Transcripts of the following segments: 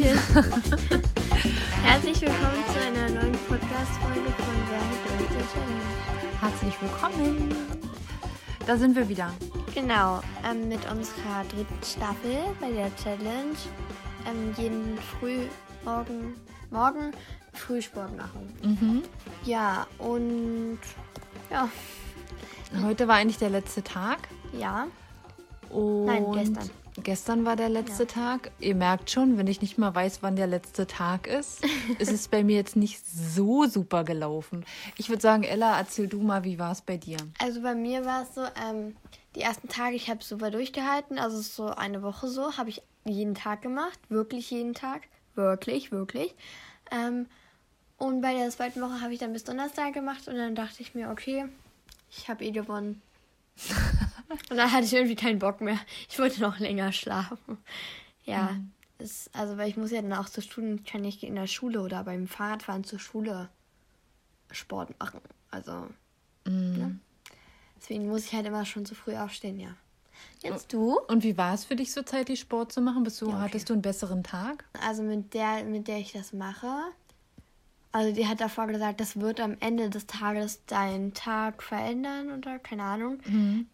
Herzlich willkommen zu einer neuen Podcast-Folge von Wer hat Deutsche Challenge. Herzlich willkommen. Da sind wir wieder. Genau, ähm, mit unserer dritten Staffel bei der Challenge. Ähm, jeden früh, morgen, morgen Frühsport machen. Mhm. Ja, und ja, Heute war eigentlich der letzte Tag. ja, Und Nein, gestern. Gestern war der letzte Ja. Tag. Ihr merkt schon, wenn ich nicht mal weiß, wann der letzte Tag ist, ist es bei mir jetzt nicht so super gelaufen. Ich würde sagen, Ella, erzähl du mal, wie war es bei dir? Also bei mir war es so, ähm, die ersten Tage, ich habe super durchgehalten, also so eine Woche so, habe ich jeden Tag gemacht, wirklich jeden Tag, wirklich, wirklich. Ähm, und bei der zweiten Woche habe ich dann bis Donnerstag gemacht und dann dachte ich mir, okay, ich habe eh gewonnen. Und dann hatte ich irgendwie keinen Bock mehr. Ich wollte noch länger schlafen. Ja, es, also weil ich muss ja dann auch zur Schule, ich kann nicht in der Schule oder beim Fahrradfahren zur Schule Sport machen. Also Ne? Deswegen muss ich halt immer schon zu früh aufstehen, ja. Jetzt du? Und wie war es für dich so zeitlich Sport zu machen? Bist du, Ja, okay. Hattest du einen besseren Tag? Also mit der, mit der ich das mache. Also die hat davor gesagt, das wird am Ende des Tages deinen Tag verändern oder keine Ahnung.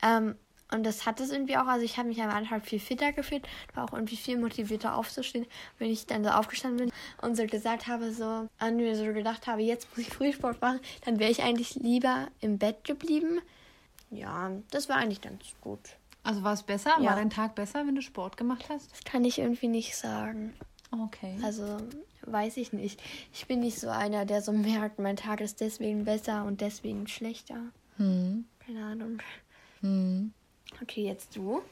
Ähm, und das hat es irgendwie auch. Also ich habe mich am Anfang viel fitter gefühlt, war auch irgendwie viel motivierter aufzustehen, wenn ich dann so aufgestanden bin und so gesagt habe, so an mir so gedacht habe, jetzt muss ich Frühsport machen, dann wäre ich eigentlich lieber im Bett geblieben. Ja, das war eigentlich ganz gut. Also war es besser? Ja. War dein Tag besser, wenn du Sport gemacht hast? Das kann ich irgendwie nicht sagen. Okay. Also weiß ich nicht. Ich bin nicht so einer, der so merkt, mein Tag ist deswegen besser und deswegen schlechter. Hm. Keine Ahnung. Hm. Okay, jetzt du.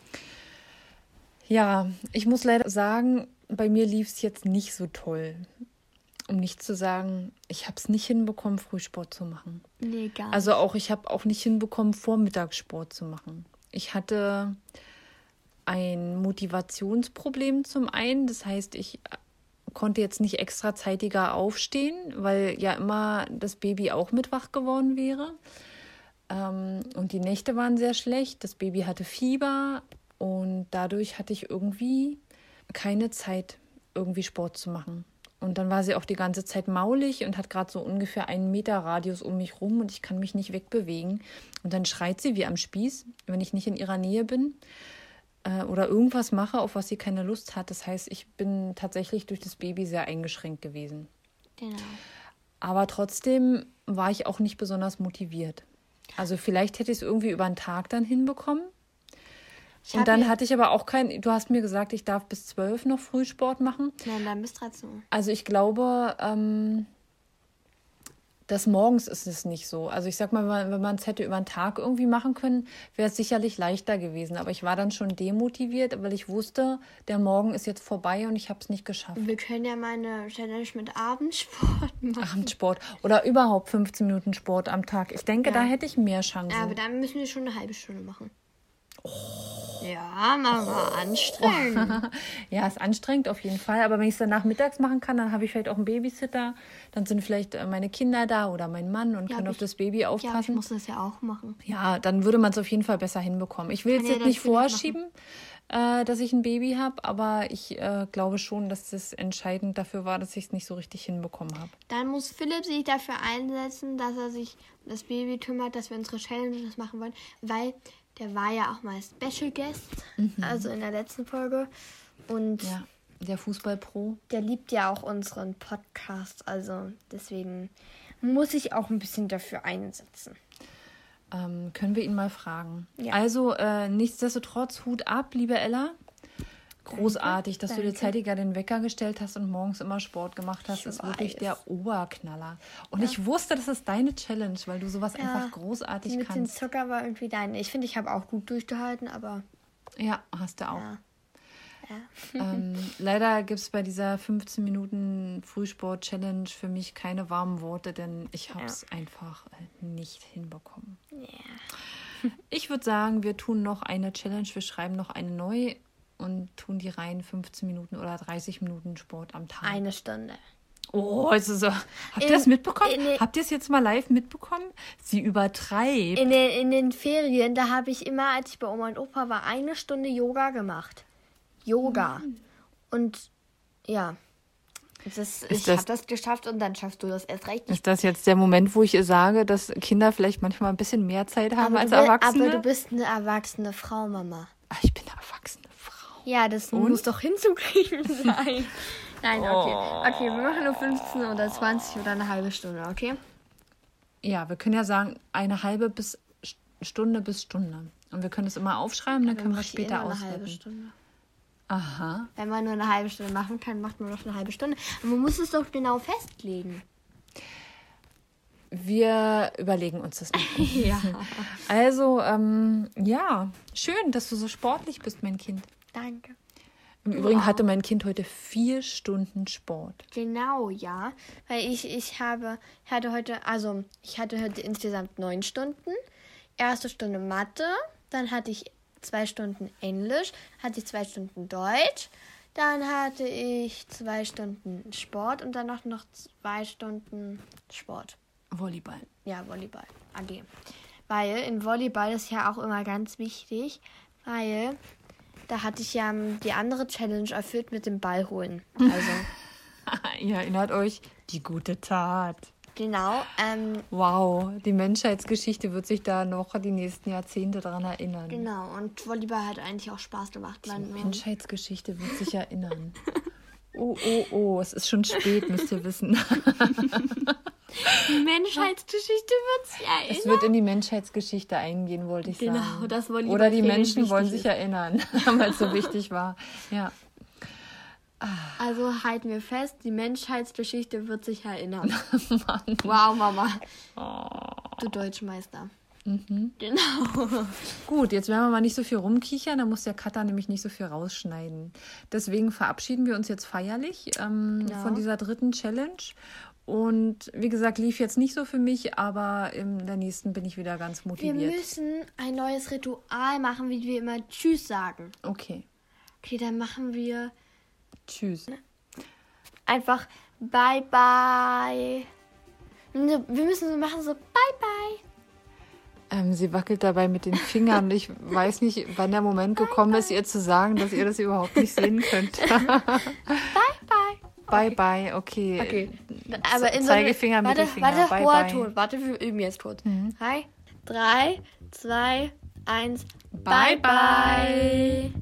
Ja, ich muss leider sagen, bei mir lief es jetzt nicht so toll. Um nicht zu sagen, ich habe es nicht hinbekommen, Frühsport zu machen. Nee, gar nicht. Also auch, ich habe auch nicht hinbekommen, Vormittagssport zu machen. Ich hatte ein Motivationsproblem zum einen. Das heißt, ich konnte jetzt nicht extra zeitiger aufstehen, weil ja immer das Baby auch mit wach geworden wäre. Ähm, und die Nächte waren sehr schlecht. Das Baby hatte Fieber und dadurch hatte ich irgendwie keine Zeit, irgendwie Sport zu machen. Und dann war sie auch die ganze Zeit maulig und hat gerade so ungefähr einen Meter Radius um mich rum und ich kann mich nicht wegbewegen. Und dann schreit sie wie am Spieß, wenn ich nicht in ihrer Nähe bin äh, oder irgendwas mache, auf was sie keine Lust hat. Das heißt, ich bin tatsächlich durch das Baby sehr eingeschränkt gewesen. genau. Aber trotzdem war ich auch nicht besonders motiviert. Also vielleicht hätte ich es irgendwie über einen Tag dann hinbekommen. Ich Und dann hatte ich aber auch kein, du hast mir gesagt, ich darf bis zwölf noch Frühsport machen. Nein, dann bist du so. Also ich glaube, ähm, das morgens ist es nicht so. Also ich sag mal, wenn man es hätte über den Tag irgendwie machen können, wäre es sicherlich leichter gewesen. Aber ich war dann schon demotiviert, weil ich wusste, der Morgen ist jetzt vorbei und ich habe es nicht geschafft. Wir können ja mal eine Challenge mit Abendsport machen. Abendsport oder überhaupt 15 Minuten Sport am Tag. Ich denke, Ja. da hätte ich mehr Chancen. Aber dann müssen wir schon eine halbe Stunde machen. Ja, mal, mal anstrengen. Ja, ist anstrengend auf jeden Fall. Aber wenn ich es danach mittags machen kann, dann habe ich vielleicht auch einen Babysitter. Dann sind vielleicht äh, meine Kinder da oder mein Mann und Ja, aber auf ich- das Baby Ja, aber ich aufpassen. muss das ja auch machen. Ja, dann würde man es auf jeden Fall besser hinbekommen. Ich will Kann es ja jetzt nicht vorschieben, äh, dass ich ein Baby habe, aber ich äh, glaube schon, dass das entscheidend dafür war, dass ich es nicht so richtig hinbekommen habe. Dann muss Philipp sich dafür einsetzen, dass er sich um das Baby kümmert, dass wir unsere Challenges machen wollen, weil der war ja auch mal Special Guest, also in der letzten Folge. Und Ja, der Fußballpro. der liebt ja auch unseren Podcast, also deswegen muss ich auch ein bisschen dafür einsetzen. Ähm, können wir ihn mal fragen. Ja. Also, äh, nichtsdestotrotz, Hut ab, liebe Ella. Großartig, dass du dir danke. zeitiger den Wecker gestellt hast und morgens immer Sport gemacht hast, Ich ist wirklich weiß. der Oberknaller. Und ich wusste, das ist deine Challenge, weil du sowas einfach großartig Mit dem kannst. Zucker war irgendwie dein. Ich finde, ich habe auch gut durchgehalten, aber Ja, hast du auch. ja. ähm, leider gibt es bei dieser 15 Minuten Frühsport-Challenge für mich keine warmen Worte, denn ich habe es einfach äh, nicht hinbekommen. Ich würde sagen, wir tun noch eine Challenge, wir schreiben noch eine neu und tun die rein 15 Minuten oder 30 Minuten Sport am Tag. Eine Stunde. Oh, ist es so. Habt ihr das mitbekommen? in- Habt ihr es jetzt mal live mitbekommen? Sie übertreibt. In den, in den Ferien, da habe ich immer, als ich bei Oma und Opa war, eine Stunde Yoga gemacht. Yoga. Und ja, Das, Ist ich das- habe das geschafft und dann schaffst du das erst recht. Ist das jetzt der Moment, wo ich sage, dass Kinder vielleicht manchmal ein bisschen mehr Zeit haben aber, als Erwachsene? aber du bist eine erwachsene Frau, Mama. Ach, ich bin Frau. Ja, das Und? muss doch hinzukriegen sein. Nein, okay. Oh. Okay, wir machen nur 15 oder 20 oder eine halbe Stunde, okay? Ja, wir können ja sagen, eine halbe bis Stunde bis Stunde. Und wir können es immer aufschreiben, dann können wir später immer eine halbe auswerten. Stunde. Aha. Wenn man nur eine halbe Stunde machen kann, macht man doch eine halbe Stunde. Aber man muss es doch genau festlegen. Wir überlegen uns das noch. Ja. Also, ähm, ja, schön, dass du so sportlich bist, mein Kind. Danke. Im Übrigen hatte mein Kind heute vier Stunden Sport. Genau, ja. Weil ich, ich habe, hatte heute, also ich hatte heute insgesamt neun Stunden. Erste Stunde Mathe, dann hatte ich zwei Stunden Englisch, hatte ich zwei Stunden Deutsch, dann hatte ich zwei Stunden Sport und dann noch, noch zwei Stunden Sport. Volleyball. Ja, Volleyball. AG. Weil in Volleyball ist ja auch immer ganz wichtig, weil da hatte ich ja ähm, die andere Challenge erfüllt mit dem Ball holen. Also, Ihr erinnert euch, die gute Tat. genau. Ähm, Wow, die Menschheitsgeschichte wird sich da noch die nächsten Jahrzehnte daran erinnern. genau. Und Volleyball hat eigentlich auch Spaß gemacht. Die Menschheitsgeschichte wird sich erinnern. Oh, oh, oh, es ist schon spät, müsst ihr wissen. die Menschheitsgeschichte wird sich Es erinnern. wird in die Menschheitsgeschichte eingehen, wollte ich Genau, sagen. das Volleyball Oder die Menschen wollen sich ist. erinnern, weil es so wichtig war. Ja. Also halten wir fest, die Menschheitsgeschichte wird sich erinnern. Mann. Wow, Mama. Oh. Du Deutschmeister. Mhm. Genau. Gut, jetzt werden wir mal nicht so viel rumkichern, da muss der Cutter nämlich nicht so viel rausschneiden. Deswegen verabschieden wir uns jetzt feierlich ähm, Ja. von dieser dritten Challenge. Und wie gesagt, lief jetzt nicht so für mich, aber in der nächsten bin ich wieder ganz Wir motiviert. müssen ein neues Ritual machen, wie wir immer Tschüss sagen. Okay, Okay, dann machen wir tschüss. einfach Bye Bye. Wir müssen so machen, so Bye Bye. Ähm, sie wackelt dabei mit den Fingern. Ich weiß nicht, wann der Moment gekommen ist, ihr zu sagen, dass ihr das überhaupt nicht sehen könnt. Bye Bye. bye, bye, okay. Okay. Aber in so Zeigefinger, warte, Mittelfinger, Warte, bye, hoher. Ton. Warte, wir üben jetzt kurz. Mhm. Drei, drei, zwei, eins. Bye, bye. bye.